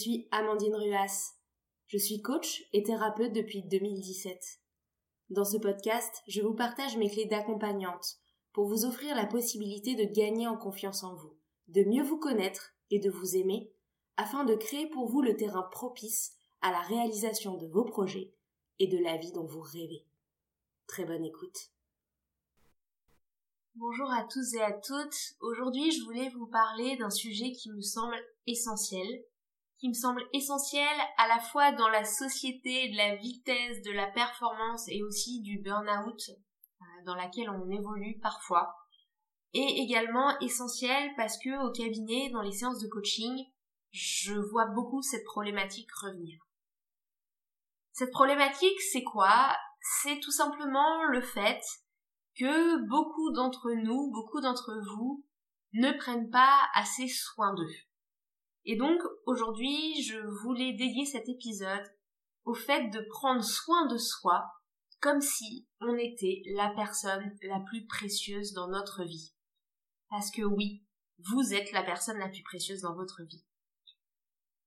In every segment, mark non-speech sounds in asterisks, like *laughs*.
suis Amandine Ruas. Je suis coach et thérapeute depuis 2017. Dans ce podcast, je vous partage mes clés d'accompagnante pour vous offrir la possibilité de gagner en confiance en vous, de mieux vous connaître et de vous aimer, afin de créer pour vous le terrain propice à la réalisation de vos projets et de la vie dont vous rêvez. Très bonne écoute. Bonjour à tous et à toutes. Aujourd'hui, je voulais vous parler d'un sujet qui me semble essentiel, qui me semble essentiel à la fois dans la société de la vitesse, de la performance et aussi du burn-out euh, dans laquelle on évolue parfois, et également essentiel parce que au cabinet, dans les séances de coaching, je vois beaucoup cette problématique revenir. Cette problématique, c'est quoi? C'est tout simplement le fait que beaucoup d'entre nous, beaucoup d'entre vous, ne prennent pas assez soin d'eux. Et donc, aujourd'hui, je voulais dédier cet épisode au fait de prendre soin de soi comme si on était la personne la plus précieuse dans notre vie. Parce que oui, vous êtes la personne la plus précieuse dans votre vie.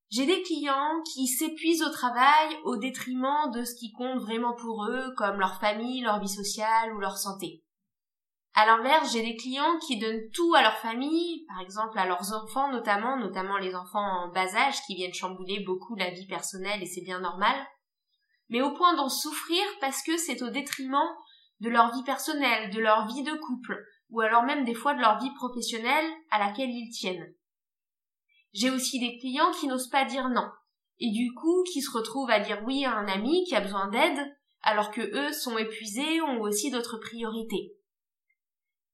J'ai des clients qui s'épuisent au travail au détriment de ce qui compte vraiment pour eux, comme leur famille, leur vie sociale ou leur santé. À l'inverse, j'ai des clients qui donnent tout à leur famille, par exemple à leurs enfants notamment, notamment les enfants en bas âge qui viennent chambouler beaucoup la vie personnelle et c'est bien normal, mais au point d'en souffrir parce que c'est au détriment de leur vie personnelle, de leur vie de couple, ou alors même des fois de leur vie professionnelle à laquelle ils tiennent. J'ai aussi des clients qui n'osent pas dire non, et du coup qui se retrouvent à dire oui à un ami qui a besoin d'aide, alors que eux sont épuisés, ont aussi d'autres priorités.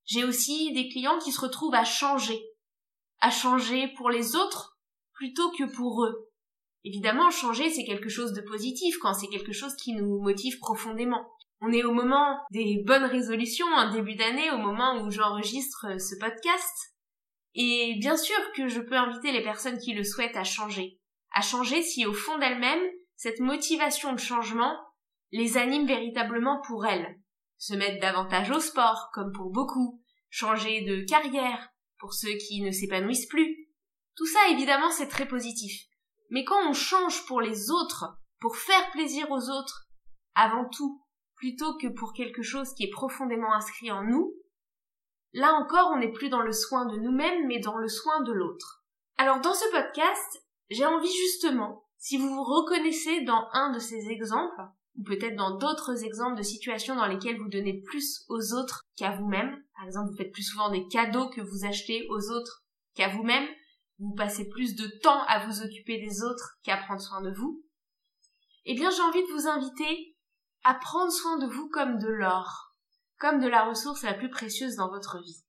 J'ai aussi des clients qui se retrouvent à changer, à changer pour les autres plutôt que pour eux. Évidemment, changer, c'est quelque chose de positif quand c'est quelque chose qui nous motive profondément. On est au moment des bonnes résolutions, un début d'année, au moment où j'enregistre ce podcast. Et bien sûr que je peux inviter les personnes qui le souhaitent à changer. À changer si au fond d'elles-mêmes, cette motivation de changement les anime véritablement pour elles. Se mettre davantage au sport, comme pour beaucoup. Changer de carrière, pour ceux qui ne s'épanouissent plus. Tout ça, évidemment, c'est très positif. Mais quand on change pour les autres, pour faire plaisir aux autres, avant tout, plutôt que pour quelque chose qui est profondément inscrit en nous, Là encore, on n'est plus dans le soin de nous-mêmes, mais dans le soin de l'autre. Alors dans ce podcast, j'ai envie justement, si vous vous reconnaissez dans un de ces exemples, ou peut-être dans d'autres exemples de situations dans lesquelles vous donnez plus aux autres qu'à vous-même, par exemple vous faites plus souvent des cadeaux que vous achetez aux autres qu'à vous-même, vous passez plus de temps à vous occuper des autres qu'à prendre soin de vous, eh bien j'ai envie de vous inviter à prendre soin de vous comme de l'or, comme de la ressource la plus précieuse dans votre vie.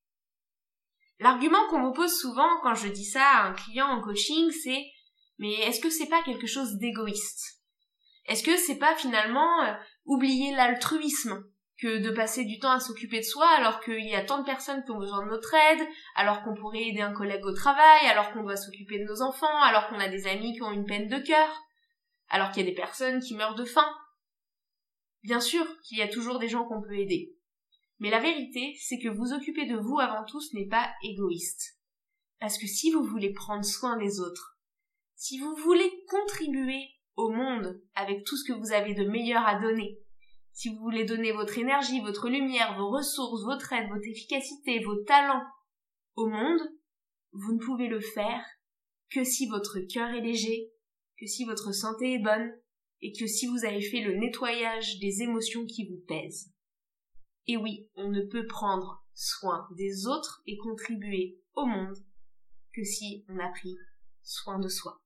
L'argument qu'on me pose souvent quand je dis ça à un client en coaching, c'est mais est-ce que c'est pas quelque chose d'égoïste? Est-ce que c'est pas finalement euh, oublier l'altruisme que de passer du temps à s'occuper de soi alors qu'il y a tant de personnes qui ont besoin de notre aide, alors qu'on pourrait aider un collègue au travail, alors qu'on doit s'occuper de nos enfants, alors qu'on a des amis qui ont une peine de cœur, alors qu'il y a des personnes qui meurent de faim? Bien sûr qu'il y a toujours des gens qu'on peut aider. Mais la vérité, c'est que vous occuper de vous avant tout, ce n'est pas égoïste. Parce que si vous voulez prendre soin des autres, si vous voulez contribuer au monde avec tout ce que vous avez de meilleur à donner, si vous voulez donner votre énergie, votre lumière, vos ressources, votre aide, votre efficacité, vos talents au monde, vous ne pouvez le faire que si votre cœur est léger, que si votre santé est bonne, et que si vous avez fait le nettoyage des émotions qui vous pèsent. Et oui, on ne peut prendre soin des autres et contribuer au monde que si on a pris soin de soi.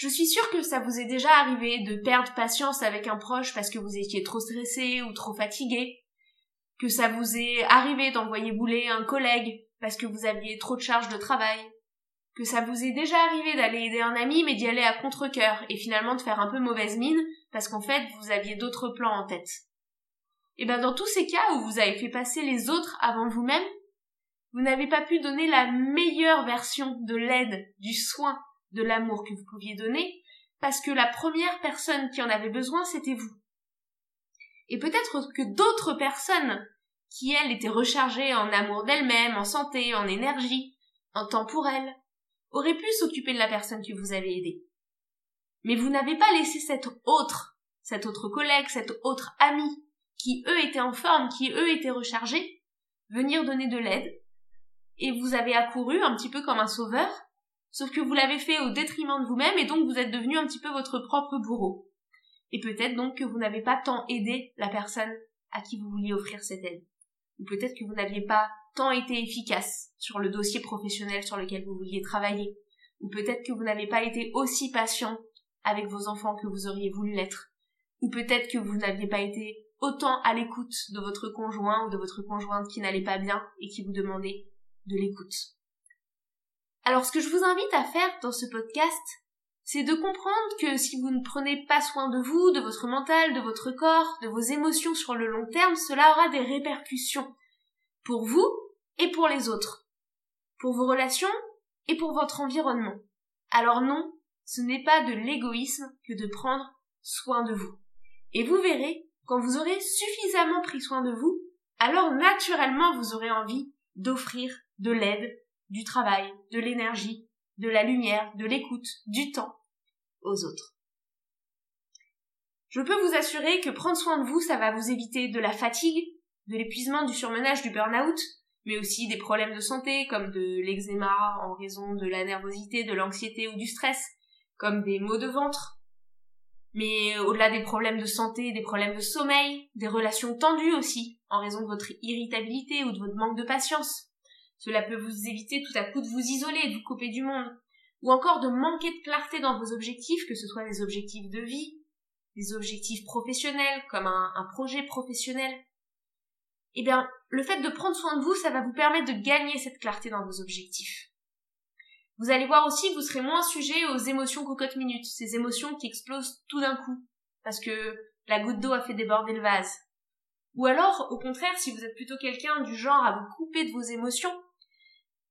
Je suis sûre que ça vous est déjà arrivé de perdre patience avec un proche parce que vous étiez trop stressé ou trop fatigué, que ça vous est arrivé d'envoyer bouler un collègue parce que vous aviez trop de charges de travail, que ça vous est déjà arrivé d'aller aider un ami mais d'y aller à contre-cœur et finalement de faire un peu mauvaise mine parce qu'en fait vous aviez d'autres plans en tête. Et bien dans tous ces cas où vous avez fait passer les autres avant vous-même, vous n'avez pas pu donner la meilleure version de l'aide, du soin, de l'amour que vous pouviez donner, parce que la première personne qui en avait besoin, c'était vous. Et peut-être que d'autres personnes, qui elles étaient rechargées en amour d'elles-mêmes, en santé, en énergie, en temps pour elles, aurait pu s'occuper de la personne que vous avez aidée. Mais vous n'avez pas laissé cet autre, cet autre collègue, cet autre ami, qui eux étaient en forme, qui eux étaient rechargés, venir donner de l'aide, et vous avez accouru un petit peu comme un sauveur, sauf que vous l'avez fait au détriment de vous-même, et donc vous êtes devenu un petit peu votre propre bourreau. Et peut-être donc que vous n'avez pas tant aidé la personne à qui vous vouliez offrir cette aide. Ou peut-être que vous n'aviez pas tant été efficace sur le dossier professionnel sur lequel vous vouliez travailler. Ou peut-être que vous n'avez pas été aussi patient avec vos enfants que vous auriez voulu l'être. Ou peut-être que vous n'aviez pas été autant à l'écoute de votre conjoint ou de votre conjointe qui n'allait pas bien et qui vous demandait de l'écoute. Alors ce que je vous invite à faire dans ce podcast, c'est de comprendre que si vous ne prenez pas soin de vous, de votre mental, de votre corps, de vos émotions sur le long terme, cela aura des répercussions pour vous et pour les autres, pour vos relations et pour votre environnement. Alors non, ce n'est pas de l'égoïsme que de prendre soin de vous. Et vous verrez, quand vous aurez suffisamment pris soin de vous, alors naturellement vous aurez envie d'offrir de l'aide, du travail, de l'énergie, de la lumière, de l'écoute, du temps aux autres. Je peux vous assurer que prendre soin de vous, ça va vous éviter de la fatigue, de l'épuisement, du surmenage, du burn-out, mais aussi des problèmes de santé comme de l'eczéma en raison de la nervosité, de l'anxiété ou du stress, comme des maux de ventre. Mais au-delà des problèmes de santé, des problèmes de sommeil, des relations tendues aussi, en raison de votre irritabilité ou de votre manque de patience. Cela peut vous éviter tout à coup de vous isoler, de vous couper du monde, ou encore de manquer de clarté dans vos objectifs, que ce soit des objectifs de vie, des objectifs professionnels, comme un, projet professionnel. Eh bien, le fait de prendre soin de vous, ça va vous permettre de gagner cette clarté dans vos objectifs. Vous allez voir aussi que vous serez moins sujet aux émotions cocotte minutes, ces émotions qui explosent tout d'un coup, parce que la goutte d'eau a fait déborder le vase. Ou alors, au contraire, si vous êtes plutôt quelqu'un du genre à vous couper de vos émotions,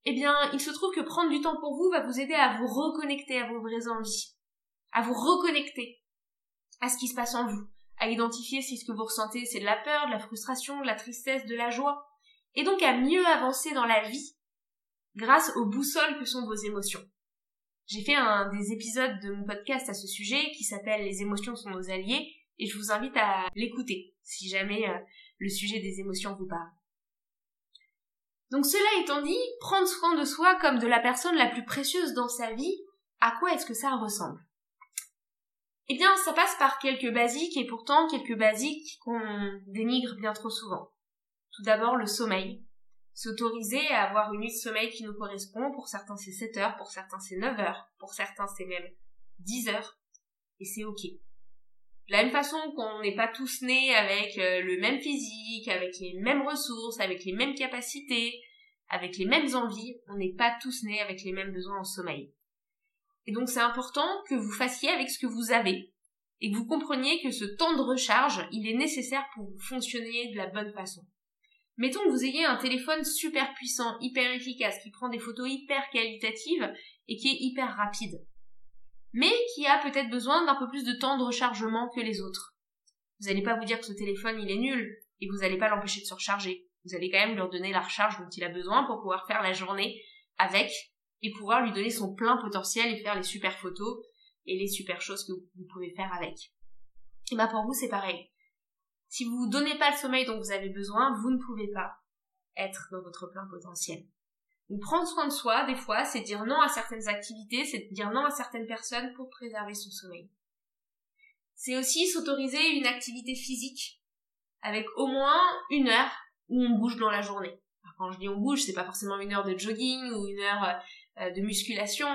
eh bien, il se trouve que prendre du temps pour vous va vous aider à vous reconnecter à vos vraies envies, à vous reconnecter à ce qui se passe en vous, à identifier si ce que vous ressentez c'est de la peur, de la frustration, de la tristesse, de la joie, et donc à mieux avancer dans la vie grâce aux boussoles que sont vos émotions. J'ai fait un des épisodes de mon podcast à ce sujet qui s'appelle Les émotions sont nos alliés et je vous invite à l'écouter si jamais euh, le sujet des émotions vous parle. Donc cela étant dit, prendre soin de soi comme de la personne la plus précieuse dans sa vie, à quoi est-ce que ça ressemble? Eh bien, ça passe par quelques basiques et pourtant quelques basiques qu'on dénigre bien trop souvent. Tout d'abord le sommeil. S'autoriser à avoir une nuit de sommeil qui nous correspond, pour certains c'est 7 heures, pour certains c'est 9 heures, pour certains c'est même 10 heures, et c'est ok. De la même façon qu'on n'est pas tous nés avec euh, le même physique, avec les mêmes ressources, avec les mêmes capacités, avec les mêmes envies, on n'est pas tous nés avec les mêmes besoins en sommeil. Et donc c'est important que vous fassiez avec ce que vous avez et que vous compreniez que ce temps de recharge, il est nécessaire pour fonctionner de la bonne façon. Mettons que vous ayez un téléphone super puissant, hyper efficace, qui prend des photos hyper qualitatives et qui est hyper rapide mais qui a peut-être besoin d'un peu plus de temps de rechargement que les autres. Vous n'allez pas vous dire que ce téléphone il est nul et vous n'allez pas l'empêcher de se recharger. Vous allez quand même lui donner la recharge dont il a besoin pour pouvoir faire la journée avec et pouvoir lui donner son plein potentiel et faire les super photos et les super choses que vous pouvez faire avec. Et bah pour vous c'est pareil. Si vous ne donnez pas le sommeil dont vous avez besoin, vous ne pouvez pas être dans votre plein potentiel. Donc prendre soin de soi, des fois, c'est dire non à certaines activités, c'est dire non à certaines personnes pour préserver son sommeil. C'est aussi s'autoriser une activité physique avec au moins une heure où on bouge dans la journée. quand je dis on bouge, c'est pas forcément une heure de jogging ou une heure euh, de musculation.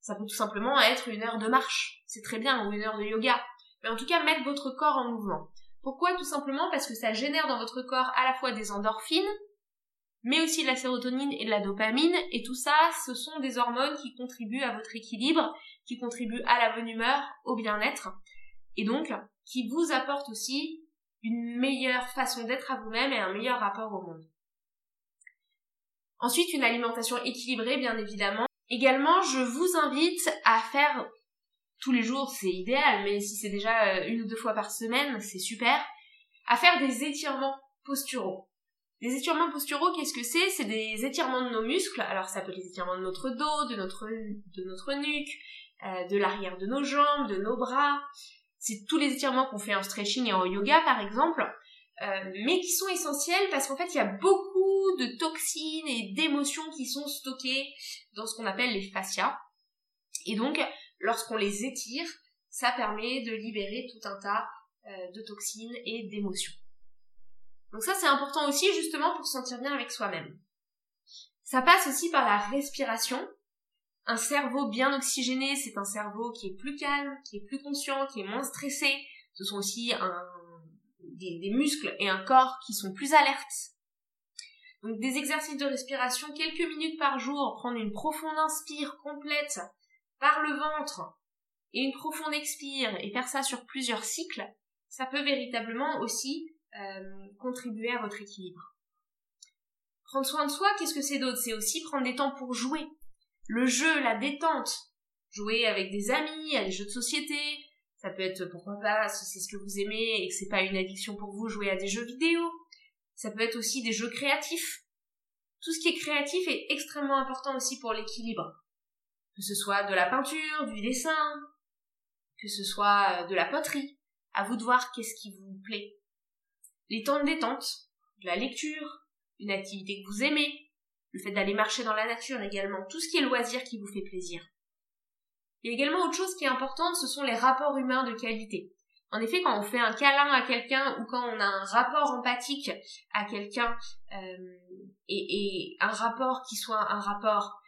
Ça peut tout simplement être une heure de marche. C'est très bien, ou une heure de yoga. Mais en tout cas, mettre votre corps en mouvement. Pourquoi? Tout simplement parce que ça génère dans votre corps à la fois des endorphines, mais aussi de la sérotonine et de la dopamine, et tout ça, ce sont des hormones qui contribuent à votre équilibre, qui contribuent à la bonne humeur, au bien-être, et donc qui vous apportent aussi une meilleure façon d'être à vous-même et un meilleur rapport au monde. Ensuite, une alimentation équilibrée, bien évidemment. Également, je vous invite à faire tous les jours, c'est idéal, mais si c'est déjà euh, une ou deux fois par semaine, c'est super, à faire des étirements posturaux. Les étirements posturaux, qu'est-ce que c'est? C'est des étirements de nos muscles. Alors ça peut être les étirements de notre dos, de notre, de notre nuque, euh, de l'arrière de nos jambes, de nos bras. C'est tous les étirements qu'on fait en stretching et en yoga par exemple, euh, mais qui sont essentiels parce qu'en fait il y a beaucoup de toxines et d'émotions qui sont stockées dans ce qu'on appelle les fascias. Et donc lorsqu'on les étire, ça permet de libérer tout un tas euh, de toxines et d'émotions. Donc ça c'est important aussi justement pour se sentir bien avec soi-même. Ça passe aussi par la respiration. Un cerveau bien oxygéné, c'est un cerveau qui est plus calme, qui est plus conscient, qui est moins stressé. Ce sont aussi des, muscles et un corps qui sont plus alertes. Donc des exercices de respiration quelques minutes par jour, prendre une profonde inspire complète par le ventre et une profonde expire et faire ça sur plusieurs cycles, ça peut véritablement aussi euh, contribuer à votre équilibre. Prendre soin de soi, qu'est-ce que c'est d'autre? C'est aussi prendre des temps pour jouer. Le jeu, la détente. Jouer avec des amis, à des jeux de société. Ça peut être, pourquoi pas, si c'est ce que vous aimez et que c'est pas une addiction pour vous, jouer à des jeux vidéo. Ça peut être aussi des jeux créatifs. Tout ce qui est créatif est extrêmement important aussi pour l'équilibre. Que ce soit de la peinture, du dessin, que ce soit de la poterie. À vous de voir qu'est-ce qui vous plaît les temps de détente, de la lecture, une activité que vous aimez, le fait d'aller marcher dans la nature également, tout ce qui est loisir qui vous fait plaisir. Il y a également autre chose qui est importante, ce sont les rapports humains de qualité. En effet, quand on fait un câlin à quelqu'un ou quand on a un rapport empathique à quelqu'un euh, et, et un rapport qui soit un rapport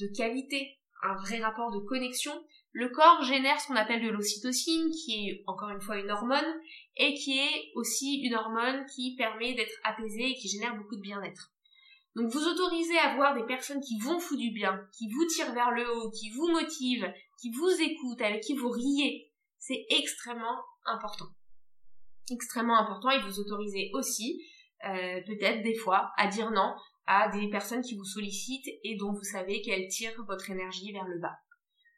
de qualité, un vrai rapport de connexion, le corps génère ce qu'on appelle de l'ocytocine, qui est encore une fois une hormone, et qui est aussi une hormone qui permet d'être apaisée et qui génère beaucoup de bien-être. Donc vous autorisez à voir des personnes qui vont foutre du bien, qui vous tirent vers le haut, qui vous motivent, qui vous écoutent, avec qui vous riez. C'est extrêmement important. Extrêmement important et vous autorisez aussi, euh, peut-être des fois, à dire non à des personnes qui vous sollicitent et dont vous savez qu'elles tirent votre énergie vers le bas.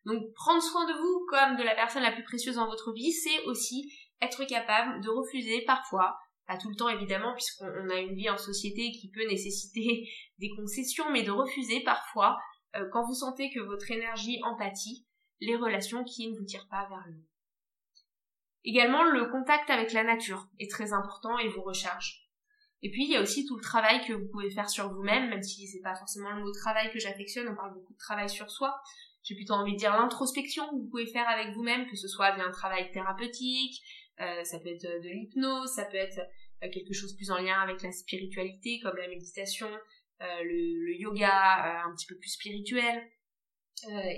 Donc prendre soin de vous comme de la personne la plus précieuse dans votre vie, c'est aussi être capable de refuser parfois, pas tout le temps évidemment puisqu'on a une vie en société qui peut nécessiter *laughs* des concessions, mais de refuser parfois euh, quand vous sentez que votre énergie empathie les relations qui ne vous tirent pas vers le haut. Également, le contact avec la nature est très important et vous recharge. Et puis, il y a aussi tout le travail que vous pouvez faire sur vous-même, même si c'est pas forcément le mot travail que j'affectionne, on parle beaucoup de travail sur soi. J'ai plutôt envie de dire l'introspection que vous pouvez faire avec vous-même, que ce soit via un travail thérapeutique, euh, ça peut être de l'hypnose, ça peut être euh, quelque chose plus en lien avec la spiritualité, comme la méditation, euh, le, yoga, un petit peu plus spirituel,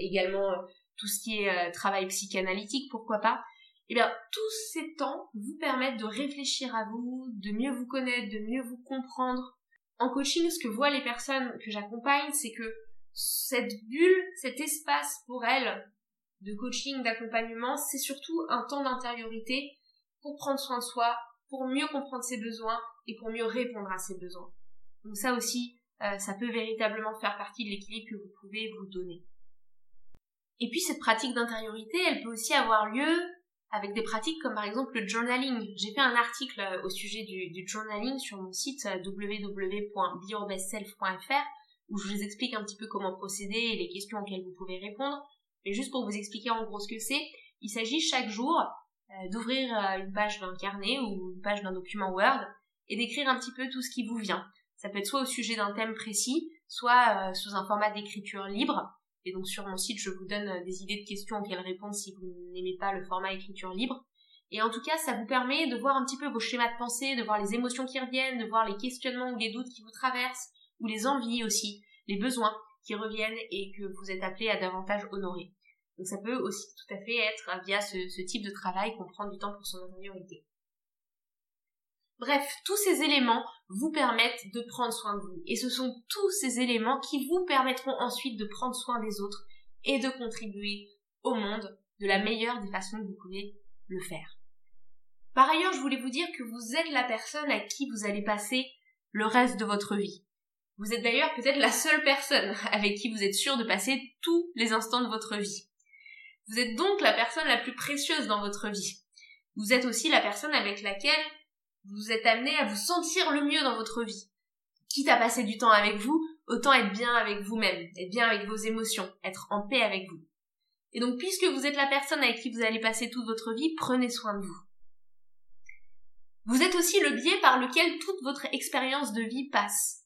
également tout ce qui est travail psychanalytique, pourquoi pas. Eh bien, tous ces temps vous permettent de réfléchir à vous, de mieux vous connaître, de mieux vous comprendre. En coaching, ce que voient les personnes que j'accompagne, c'est que cette bulle, cet espace pour elles de coaching, d'accompagnement, c'est surtout un temps d'intériorité pour prendre soin de soi, pour mieux comprendre ses besoins et pour mieux répondre à ses besoins. Donc ça aussi, euh, ça peut véritablement faire partie de l'équilibre que vous pouvez vous donner. Et puis cette pratique d'intériorité, elle peut aussi avoir lieu avec des pratiques comme par exemple le journaling. J'ai fait un article euh, au sujet du, du journaling sur mon site euh, www.beyourbestself.fr où je vous explique un petit peu comment procéder et les questions auxquelles vous pouvez répondre. Mais juste pour vous expliquer en gros ce que c'est, il s'agit chaque jour euh, d'ouvrir euh, une page d'un carnet ou une page d'un document Word et d'écrire un petit peu tout ce qui vous vient. Ça peut être soit au sujet d'un thème précis, soit euh, sous un format d'écriture libre. Et donc sur mon site, je vous donne des idées de questions auxquelles répondre si vous n'aimez pas le format écriture libre. Et en tout cas, ça vous permet de voir un petit peu vos schémas de pensée, de voir les émotions qui reviennent, de voir les questionnements ou les doutes qui vous traversent, ou les envies aussi, les besoins qui reviennent et que vous êtes appelé à davantage honorer. Donc ça peut aussi tout à fait être via ce, type de travail qu'on prend du temps pour son intériorité. Bref, tous ces éléments vous permettent de prendre soin de vous. Et ce sont tous ces éléments qui vous permettront ensuite de prendre soin des autres et de contribuer au monde de la meilleure des façons que vous pouvez le faire. Par ailleurs, je voulais vous dire que vous êtes la personne à qui vous allez passer le reste de votre vie. Vous êtes d'ailleurs peut-être la seule personne *laughs* avec qui vous êtes sûr de passer tous les instants de votre vie. Vous êtes donc la personne la plus précieuse dans votre vie. Vous êtes aussi la personne avec laquelle vous êtes amené à vous sentir le mieux dans votre vie. quitte à passer du temps avec vous, autant être bien avec vous-même, être bien avec vos émotions, être en paix avec vous. Et donc, puisque vous êtes la personne avec qui vous allez passer toute votre vie, prenez soin de vous. Vous êtes aussi le biais par lequel toute votre expérience de vie passe.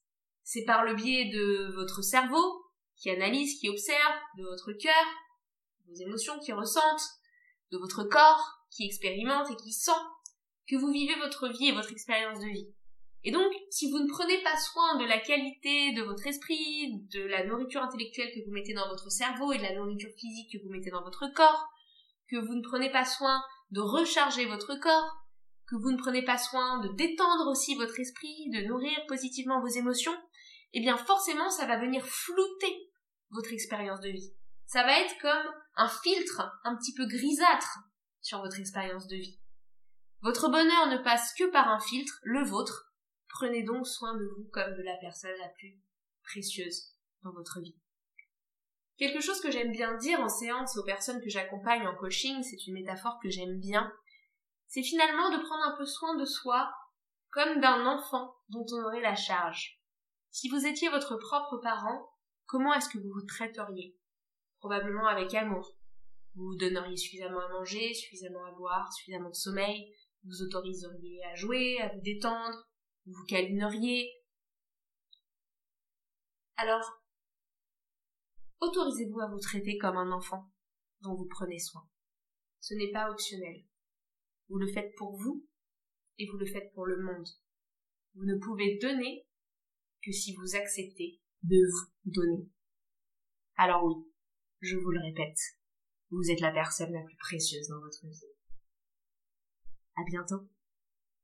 C'est par le biais de votre cerveau, qui analyse, qui observe, de votre cœur, vos émotions qui ressentent, de votre corps, qui expérimente et qui sent, que vous vivez votre vie et votre expérience de vie. Et donc, si vous ne prenez pas soin de la qualité de votre esprit, de la nourriture intellectuelle que vous mettez dans votre cerveau et de la nourriture physique que vous mettez dans votre corps, que vous ne prenez pas soin de recharger votre corps, que vous ne prenez pas soin de détendre aussi votre esprit, de nourrir positivement vos émotions, eh bien forcément ça va venir flouter votre expérience de vie. Ça va être comme un filtre un petit peu grisâtre sur votre expérience de vie. Votre bonheur ne passe que par un filtre, le vôtre, Prenez donc soin de vous comme de la personne la plus précieuse dans votre vie. Quelque chose que j'aime bien dire en séance aux personnes que j'accompagne en coaching, c'est une métaphore que j'aime bien, c'est finalement de prendre un peu soin de soi comme d'un enfant dont on aurait la charge. Si vous étiez votre propre parent, comment est-ce que vous vous traiteriez? Probablement avec amour. Vous vous donneriez suffisamment à manger, suffisamment à boire, suffisamment de sommeil, vous autoriseriez à jouer, à vous détendre, vous câlineriez. Alors, autorisez-vous à vous traiter comme un enfant dont vous prenez soin. Ce n'est pas optionnel. Vous le faites pour vous et vous le faites pour le monde. Vous ne pouvez donner si vous acceptez de vous donner. Alors oui, je vous le répète, vous êtes la personne la plus précieuse dans votre vie. À bientôt.